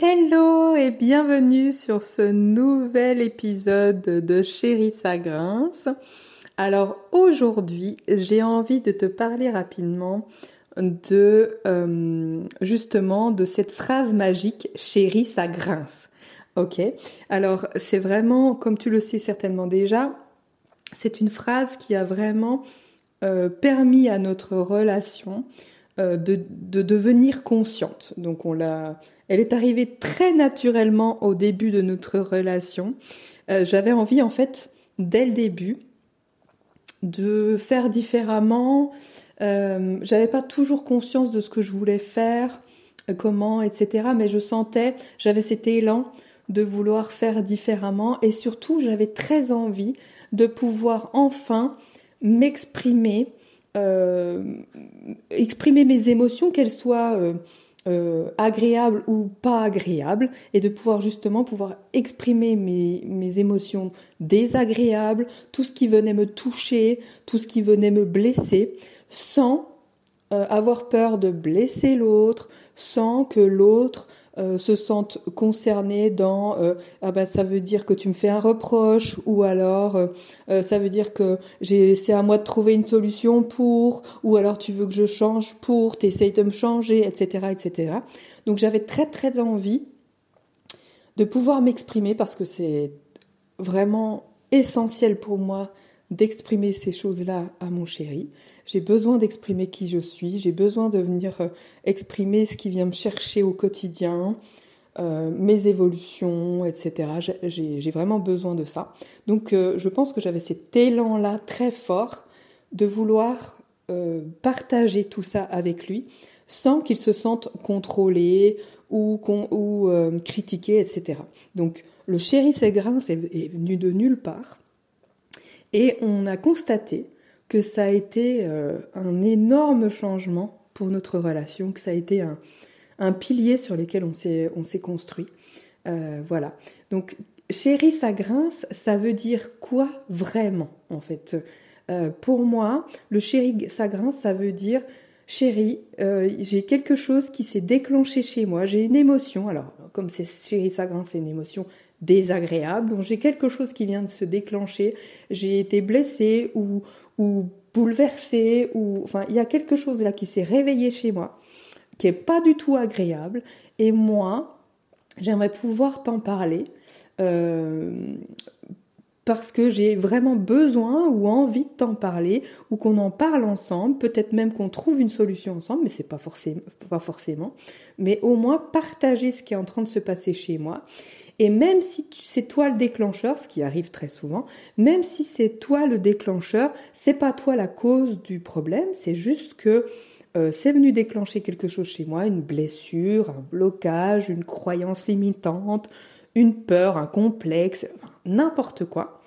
Hello et bienvenue sur ce nouvel épisode de Chérie ça grince. Alors aujourd'hui, j'ai envie de te parler rapidement de euh, justement de cette phrase magique Chérie ça grince. Ok? Alors c'est vraiment, comme tu le sais certainement déjà, c'est une phrase qui a vraiment euh, permis à notre relation euh, de, de, devenir consciente. Donc on l'a, elle est arrivée très naturellement au début de notre relation. Euh, j'avais envie en fait dès le début de faire différemment. Euh, j'avais pas toujours conscience de ce que je voulais faire, euh, comment, etc. Mais je sentais, j'avais cet élan de vouloir faire différemment et surtout j'avais très envie de pouvoir enfin m'exprimer exprimer mes émotions, qu'elles soient euh, euh, agréables ou pas agréables, et de pouvoir justement pouvoir exprimer mes émotions désagréables, tout ce qui venait me toucher, tout ce qui venait me blesser, sans avoir peur de blesser l'autre, sans que l'autre euh, se sentent concernés dans euh, ah bah ça veut dire que tu me fais un reproche ou alors euh, ça veut dire que j'ai c'est à moi de trouver une solution pour ou alors tu veux que je change pour t'essayes de me changer etc etc donc j'avais très très envie de pouvoir m'exprimer parce que c'est vraiment essentiel pour moi d'exprimer ces choses-là à mon chéri. J'ai besoin d'exprimer qui je suis, j'ai besoin de venir euh, exprimer ce qui vient me chercher au quotidien, euh, mes évolutions, etc. J'ai vraiment besoin de ça. Donc euh, je pense que j'avais cet élan-là très fort de vouloir partager tout ça avec lui sans qu'il se sente contrôlé ou, critiqué, etc. Donc le chéri Ségrin est venu de nulle part. Et on a constaté que ça a été euh, un énorme changement pour notre relation, que ça a été un, pilier sur lequel on s'est, on s'est construit. Euh, voilà. Donc, chérie, ça grince, ça veut dire quoi vraiment, en fait? Euh, Pour moi, le chéri, ça grince, ça veut dire chérie, j'ai quelque chose qui s'est déclenché chez moi, j'ai une émotion. Alors, comme c'est chérie, ça grince, c'est une émotion désagréable, donc j'ai quelque chose qui vient de se déclencher, j'ai été blessée ou, ou bouleversée, ou enfin il y a quelque chose là qui s'est réveillé chez moi, qui est pas du tout agréable, et moi j'aimerais pouvoir t'en parler. Euh, parce que j'ai vraiment besoin ou envie de t'en parler, ou qu'on en parle ensemble, peut-être même qu'on trouve une solution ensemble, mais c'est pas forcément, pas forcément, mais au moins partager ce qui est en train de se passer chez moi. Et même si c'est toi le déclencheur, ce qui arrive très souvent, même si c'est toi le déclencheur, c'est pas toi la cause du problème, c'est juste que euh, c'est venu déclencher quelque chose chez moi, une blessure, un blocage, une croyance limitante, une peur, un complexe, n'importe quoi.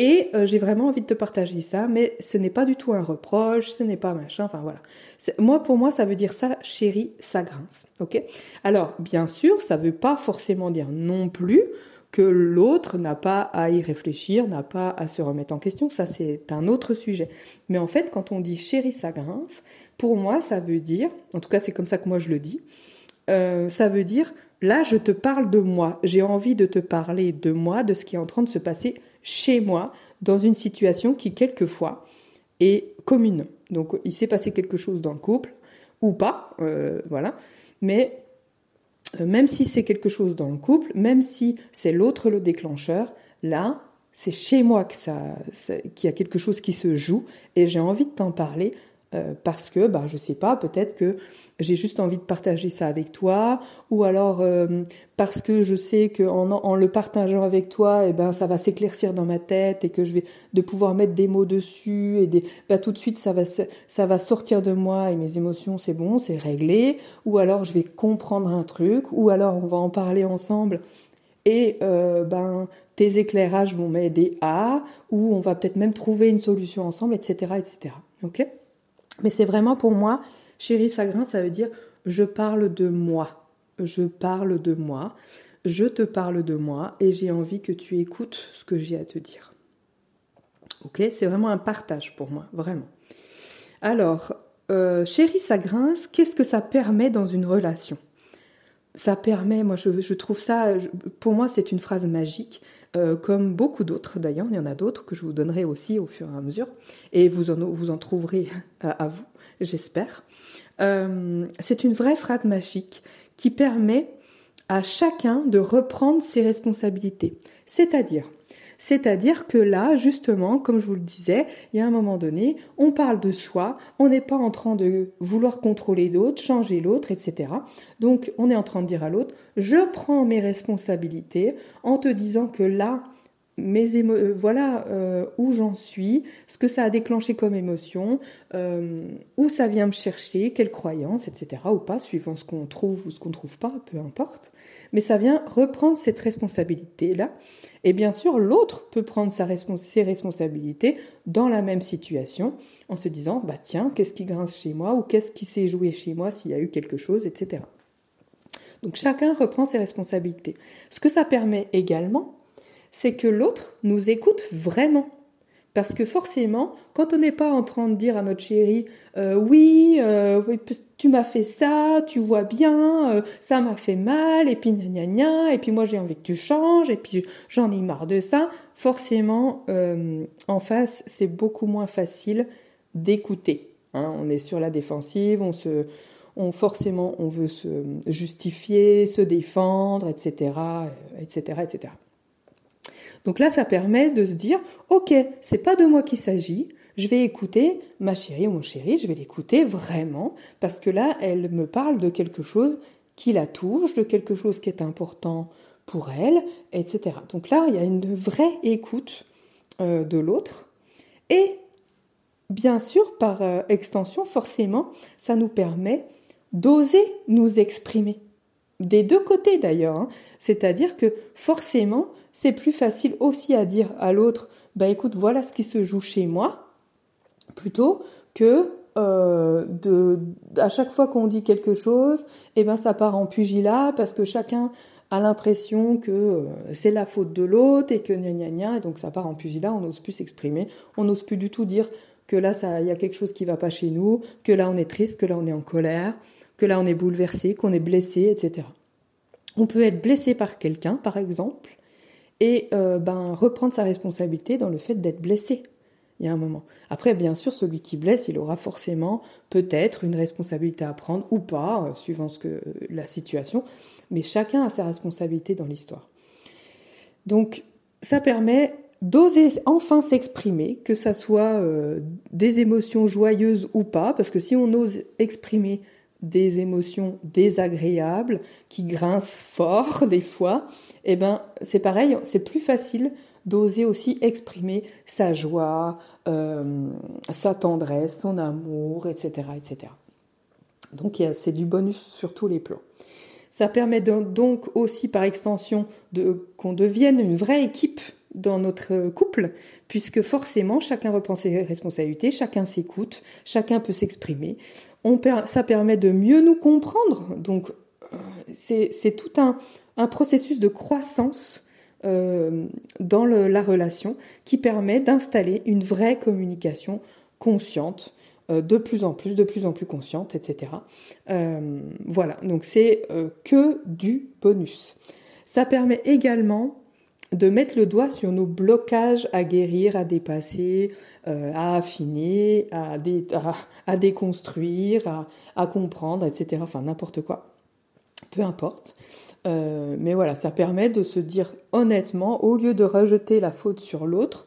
Et euh, j'ai vraiment envie de te partager ça, mais ce n'est pas du tout un reproche, ce n'est pas machin, enfin voilà. Moi, pour moi, ça veut dire ça, chérie, ça grince, ok? Alors, bien sûr, ça veut pas forcément dire non plus que l'autre n'a pas à y réfléchir, n'a pas à se remettre en question, ça c'est un autre sujet. Mais en fait, quand on dit chérie, ça grince, pour moi, ça veut dire, en tout cas c'est comme ça que moi je le dis, euh, ça veut dire, là je te parle de moi, j'ai envie de te parler de moi, de ce qui est en train de se passer chez moi dans une situation qui quelquefois est commune. Donc il s'est passé quelque chose dans le couple ou pas, euh, voilà. Mais euh, même si c'est quelque chose dans le couple, même si c'est l'autre le déclencheur, là c'est chez moi qu'il y a quelque chose qui se joue et j'ai envie de t'en parler euh, parce que, bah, je sais pas, peut-être que j'ai juste envie de partager ça avec toi, ou alors euh, parce que je sais que en, en, le partageant avec toi, et eh ben ça va s'éclaircir dans ma tête et que je vais de pouvoir mettre des mots dessus et des, bah, tout de suite ça va ça va sortir de moi et mes émotions c'est bon, c'est réglé, ou alors je vais comprendre un truc, ou alors on va en parler ensemble et euh, ben tes éclairages vont m'aider à, ou on va peut-être même trouver une solution ensemble, etc., etc. Ok? Mais c'est vraiment pour moi, chérie Sagrin, ça veut dire je parle de moi. Je parle de moi. Je te parle de moi et j'ai envie que tu écoutes ce que j'ai à te dire. Ok? C'est vraiment un partage pour moi, vraiment. Alors, euh, chérie Sagrin, qu'est-ce que ça permet dans une relation? Ça permet, moi je, trouve ça, pour moi c'est une phrase magique, euh, comme beaucoup d'autres d'ailleurs, il y en a d'autres que je vous donnerai aussi au fur et à mesure, et vous en, vous en trouverez à, vous, j'espère. Euh, c'est une vraie phrase magique qui permet à chacun de reprendre ses responsabilités. C'est-à-dire, c'est-à-dire que là, justement, comme je vous le disais, il y a un moment donné, on parle de soi, on n'est pas en train de vouloir contrôler d'autres, changer l'autre, etc. Donc, on est en train de dire à l'autre, je prends mes responsabilités en te disant que là, mes euh, voilà euh, où j'en suis, ce que ça a déclenché comme émotion, euh, où ça vient me chercher, quelle croyance, etc. ou pas, suivant ce qu'on trouve ou ce qu'on ne trouve pas, peu importe. Mais ça vient reprendre cette responsabilité-là et bien sûr, l'autre peut prendre ses responsabilités dans la même situation en se disant, bah tiens, qu'est-ce qui grince chez moi ou qu'est-ce qui s'est joué chez moi s'il y a eu quelque chose, etc. Donc chacun reprend ses responsabilités. Ce que ça permet également, c'est que l'autre nous écoute vraiment. Parce que forcément, quand on n'est pas en train de dire à notre chérie euh, oui, euh, tu m'as fait ça, tu vois bien, euh, ça m'a fait mal, et puis gna gna gna, et puis moi j'ai envie que tu changes, et puis j'en ai marre de ça, forcément, en face, c'est beaucoup moins facile d'écouter. Hein. On est sur la défensive, on se, on forcément, on veut se justifier, se défendre, etc., etc., etc. Donc là, ça permet de se dire, ok, c'est pas de moi qu'il s'agit, je vais écouter ma chérie ou mon chéri, je vais l'écouter vraiment, parce que là, elle me parle de quelque chose qui la touche, de quelque chose qui est important pour elle, etc. Donc là, il y a une vraie écoute euh, de l'autre. Et bien sûr, par euh, extension, forcément, ça nous permet d'oser nous exprimer. Des deux côtés d'ailleurs. Hein. C'est-à-dire que forcément, c'est plus facile aussi à dire à l'autre, bah écoute, voilà ce qui se joue chez moi, plutôt que euh, de, à chaque fois qu'on dit quelque chose, eh ben ça part en pugilat parce que chacun a l'impression que euh, c'est la faute de l'autre et que gna gna gna, et donc ça part en pugilat, on n'ose plus s'exprimer, on n'ose plus du tout dire que là il y a quelque chose qui va pas chez nous, que là on est triste, que là on est en colère, que là on est bouleversé, qu'on est blessé, etc. On peut être blessé par quelqu'un, par exemple, et euh, ben, reprendre sa responsabilité dans le fait d'être blessé. Il y a un moment. Après, bien sûr, celui qui blesse, il aura forcément peut-être une responsabilité à prendre ou pas, euh, suivant ce que la situation. Mais chacun a sa responsabilité dans l'histoire. Donc, ça permet d'oser enfin s'exprimer, que ça soit euh, des émotions joyeuses ou pas, parce que si on ose exprimer des émotions désagréables qui grincent fort des fois, eh ben c'est pareil, c'est plus facile d'oser aussi exprimer sa joie, euh, sa tendresse, son amour, etc., etc. Donc c'est du bonus sur tous les plans. Ça permet donc aussi par extension qu'on devienne une vraie équipe dans notre couple, puisque forcément chacun reprend ses responsabilités, chacun s'écoute, chacun peut s'exprimer. On ça permet de mieux nous comprendre, donc euh, c'est tout un, un, processus de croissance euh, dans la relation qui permet d'installer une vraie communication consciente, euh, de plus en plus, de plus en plus consciente, etc. Voilà, donc c'est que du bonus. Ça permet également de mettre le doigt sur nos blocages à guérir, à dépasser, euh, à affiner, à, déconstruire, à, comprendre, etc. Enfin, n'importe quoi. Peu importe. Euh, mais voilà, ça permet de se dire honnêtement, au lieu de rejeter la faute sur l'autre,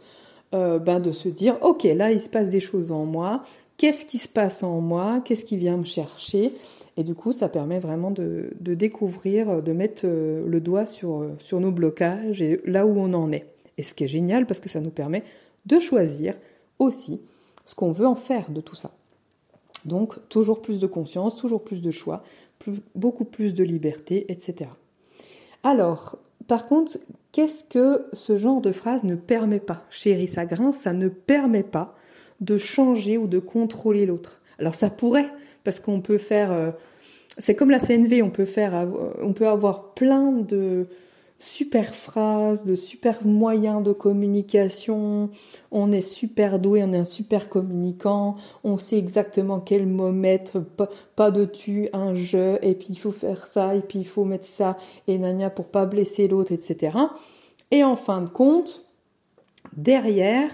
euh, ben de se dire, ok, là, il se passe des choses en moi. Qu'est-ce qui se passe en moi Qu'est-ce qui vient me chercher et du coup, ça permet vraiment de, découvrir, de mettre euh, le doigt sur, euh, sur nos blocages et là où on en est. Et ce qui est génial parce que ça nous permet de choisir aussi ce qu'on veut en faire de tout ça. Donc, toujours plus de conscience, toujours plus de choix, beaucoup plus de liberté, etc. Alors, par contre, qu'est-ce que ce genre de phrase ne permet pas? Chérie, ça grince, ça ne permet pas de changer ou de contrôler l'autre. Alors ça pourrait, parce qu'on peut faire, euh, c'est comme la CNV, on peut faire, on peut avoir plein de super phrases, de super moyens de communication. On est super doué, on est un super communicant. On sait exactement quel mot mettre, pas, de tu, un je, et puis il faut faire ça, et puis il faut mettre ça, et nania pour pas blesser l'autre, etc. Et en fin de compte, derrière,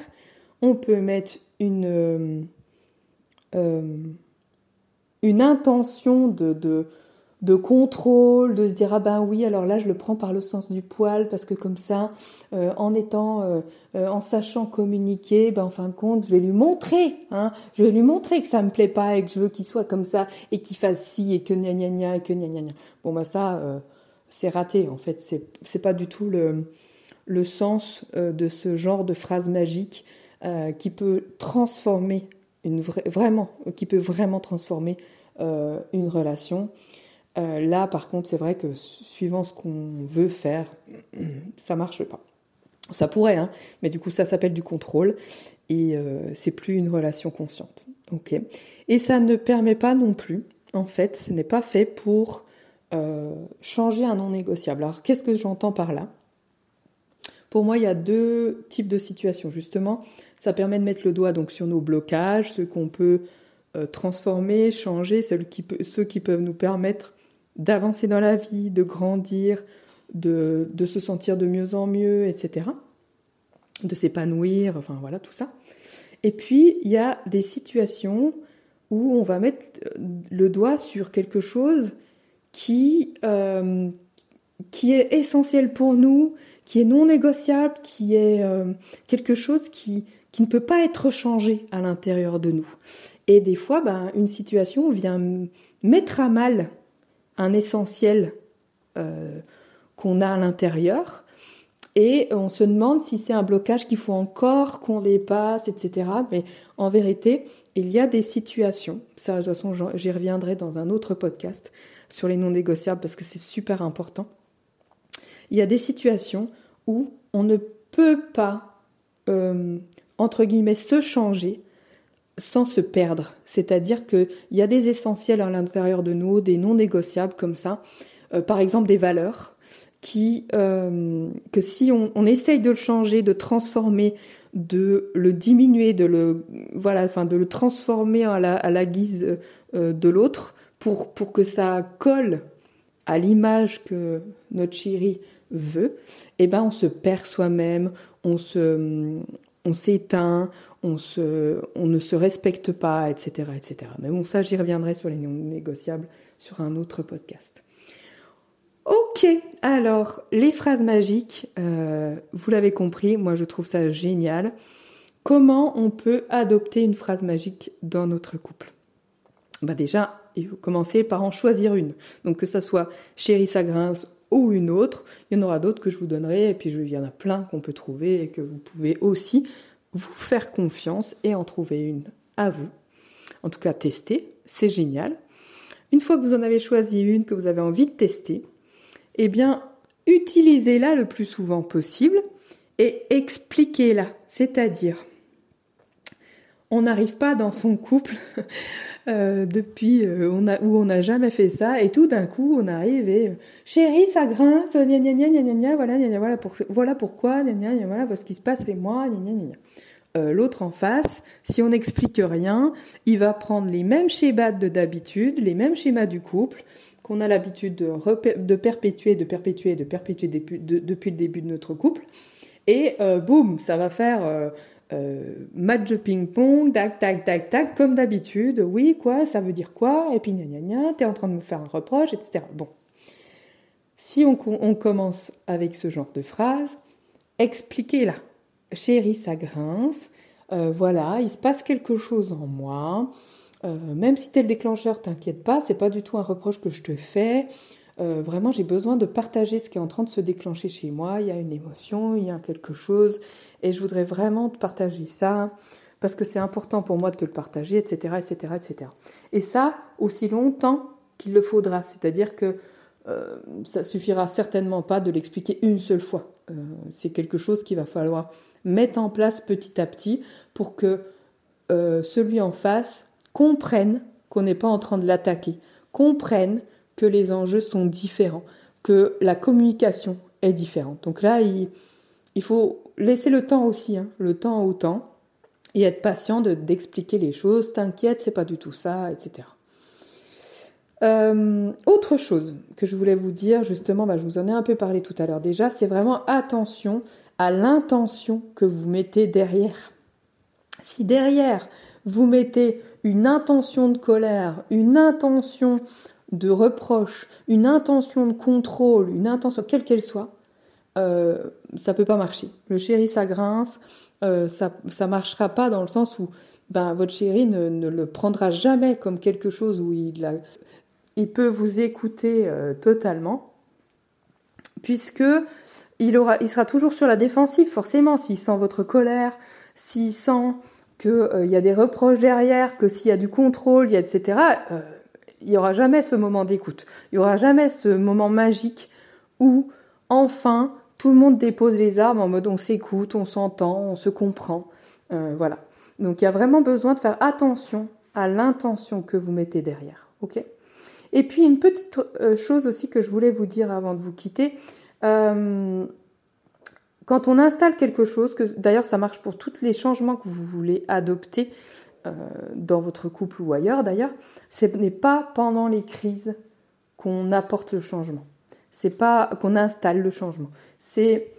on peut mettre une, euh, euh, une intention de, de de contrôle, de se dire ah ben oui alors là je le prends par le sens du poil parce que comme ça euh, en étant en sachant communiquer ben en fin de compte je vais lui montrer hein je vais lui montrer que ça me plaît pas et que je veux qu'il soit comme ça et qu'il fasse ci et que gna gna gna et que gna gna gna. Bon ben ça c'est raté en fait. C'est pas du tout le le sens de ce genre de phrase magique qui peut transformer une vraiment qui peut vraiment transformer une relation euh, là, par contre, c'est vrai que suivant ce qu'on veut faire, ça marche pas. Ça pourrait, hein, mais du coup, ça s'appelle du contrôle et euh, c'est plus une relation consciente. Et ça ne permet pas non plus, en fait, ce n'est pas fait pour euh, changer un non négociable. Alors, qu'est-ce que j'entends par là? Pour moi, il y a deux types de situations. Justement, ça permet de mettre le doigt donc sur nos blocages, ceux qu'on peut transformer, changer, ceux qui, peuvent nous permettre d'avancer dans la vie, de grandir, de, se sentir de mieux en mieux, etc. De s'épanouir, enfin voilà, tout ça. Et puis, il y a des situations où on va mettre le doigt sur quelque chose qui, euh, qui est essentiel pour nous, qui est non négociable, qui est euh, quelque chose qui, qui ne peut pas être changé à l'intérieur de nous. Et des fois, ben, une situation vient mettre à mal un essentiel euh, qu'on a à l'intérieur. Et on se demande si c'est un blocage qu'il faut encore qu'on dépasse, etc. Mais en vérité, il y a des situations, ça de toute façon j'y reviendrai dans un autre podcast sur les non négociables parce que c'est super important. Il y a des situations où on ne peut pas, euh, entre guillemets, se changer sans se perdre. C'est-à-dire qu'il y a des essentiels à l'intérieur de nous, des non négociables comme ça, euh, par exemple des valeurs, qui euh, que si on, essaye de le changer, de transformer, de le diminuer, de le voilà, enfin de le transformer à la, à la guise euh, de l'autre, pour pour que ça colle à l'image que notre chérie veut, eh ben on se perd soi-même, on se on s'éteint, on, se, on ne se respecte pas, etc., etc. Mais bon, ça, j'y reviendrai sur les négociables sur un autre podcast. Ok, alors les phrases magiques, euh, vous l'avez compris, moi je trouve ça génial. Comment on peut adopter une phrase magique dans notre couple? Bah déjà, il faut commencer par en choisir une. Donc que ça soit chérie ça grince ou une autre. Il y en aura d'autres que je vous donnerai, et puis il y en a plein qu'on peut trouver et que vous pouvez aussi vous faire confiance et en trouver une à vous. En tout cas, tester, c'est génial. Une fois que vous en avez choisi une que vous avez envie de tester, eh bien, utilisez-la le plus souvent possible et expliquez-la. C'est-à-dire, on n'arrive pas dans son couple euh, depuis euh, où on n'a jamais fait ça et tout d'un coup on arrive et euh, chérie ça grince gna gna gna gna gna voilà gna, voilà pour, voilà pourquoi gna gna gna voilà parce qu'il se passe les mois gna gna gna, gna. l'autre en face si on n'explique rien il va prendre les mêmes schémas de d'habitude les mêmes schémas du couple qu'on a l'habitude de, de perpétuer de perpétuer de perpétuer depuis, depuis le début de notre couple et boum ça va faire euh, match de ping-pong, tac, tac, tac, tac, comme d'habitude. Oui, quoi, ça veut dire quoi? Et puis, gna gna gna, t'es en train de me faire un reproche, etc. Bon. Si on, commence avec ce genre de phrase, expliquez-la. Chérie, ça grince. Euh, voilà, il se passe quelque chose en moi. Euh, même si t'es le déclencheur, t'inquiète pas, c'est pas du tout un reproche que je te fais. Euh, vraiment, j'ai besoin de partager ce qui est en train de se déclencher chez moi. Il y a une émotion, il y a quelque chose, et je voudrais vraiment te partager ça parce que c'est important pour moi de te le partager, etc., etc., etc. Et ça aussi longtemps qu'il le faudra. C'est-à-dire que euh, ça suffira certainement pas de l'expliquer une seule fois. Euh, c'est quelque chose qu'il va falloir mettre en place petit à petit pour que euh, celui en face comprenne qu'on n'est pas en train de l'attaquer, comprenne que les enjeux sont différents, que la communication est différente. Donc là, il, faut laisser le temps aussi, hein, le temps au temps, et être patient d'expliquer les choses. T'inquiète, c'est pas du tout ça, etc. Euh, autre chose que je voulais vous dire, justement, bah, je vous en ai un peu parlé tout à l'heure déjà, c'est vraiment attention à l'intention que vous mettez derrière. Si derrière, vous mettez une intention de colère, une intention de reproche, une intention de contrôle, une intention, quelle qu'elle soit, euh, ça peut pas marcher. Le chéri, ça grince, euh, ça ne marchera pas dans le sens où ben, votre chéri ne, le prendra jamais comme quelque chose où il, a, il peut vous écouter euh, totalement, puisque il, aura, il sera toujours sur la défensive, forcément, s'il sent votre colère, s'il sent qu'il euh, y a des reproches derrière, que s'il y a du contrôle, etc., euh, il n'y aura jamais ce moment d'écoute. Il n'y aura jamais ce moment magique où, enfin, tout le monde dépose les armes en mode on s'écoute, on s'entend, on se comprend. Euh, voilà. Donc il y a vraiment besoin de faire attention à l'intention que vous mettez derrière. Et puis une petite chose aussi que je voulais vous dire avant de vous quitter. Quand on installe quelque chose, que d'ailleurs ça marche pour tous les changements que vous voulez adopter euh, dans votre couple ou ailleurs d'ailleurs, ce n'est pas pendant les crises qu'on apporte le changement. C'est pas qu'on installe le changement. C'est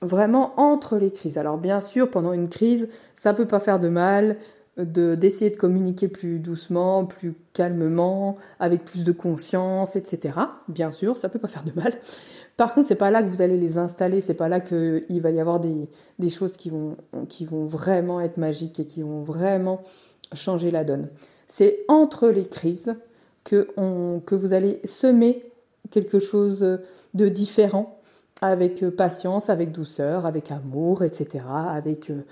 vraiment entre les crises. Alors bien sûr, pendant une crise, ça peut pas faire de mal de d'essayer de communiquer plus doucement, plus calmement, avec plus de conscience, etc. Bien sûr, ça peut pas faire de mal. Par contre, c'est pas là que vous allez les installer, c'est pas là qu'il va y avoir des, choses qui vont vraiment être magiques et qui vont vraiment changer la donne. C'est entre les crises que, on, que vous allez semer quelque chose de différent avec patience, avec douceur, avec amour, etc. Avec, euh,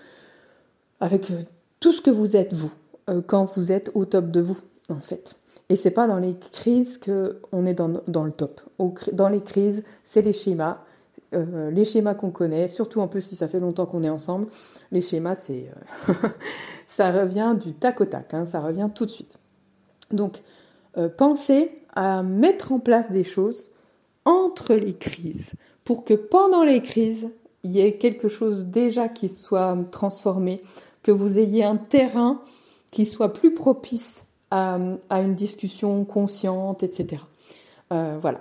avec tout ce que vous êtes vous, euh, quand vous êtes au top de vous, en fait. Et c'est pas dans les crises que on est dans, le top. dans les crises, c'est les schémas, euh, les schémas qu'on connaît, surtout en plus si ça fait longtemps qu'on est ensemble. Les schémas, c'est euh, ça revient du tac au tac, hein, ça revient tout de suite. Donc, euh, pensez à mettre en place des choses entre les crises pour que pendant les crises, il y ait quelque chose déjà qui soit transformé, que vous ayez un terrain qui soit plus propice à, une discussion consciente, etc. Voilà.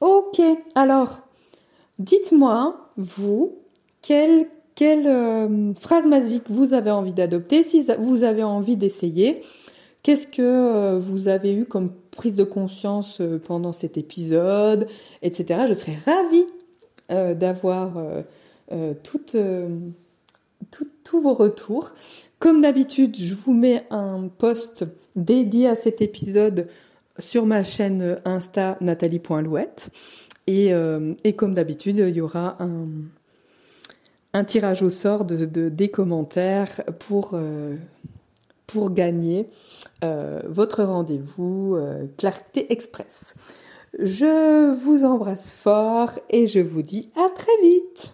Ok, alors, dites-moi, vous, quelle, euh, phrase magique vous avez envie d'adopter, si vous avez envie d'essayer, qu'est-ce que euh, vous avez eu comme prise de conscience pendant cet épisode, etc. Je serais ravie d'avoir tous vos retours. Comme d'habitude, je vous mets un post dédié à cet épisode sur ma chaîne Insta nathalie.louette. Et, euh, et comme d'habitude, il y aura un, un tirage au sort de, des commentaires pour, euh, pour gagner euh, votre rendez-vous Clarté Express. Je vous embrasse fort et je vous dis à très vite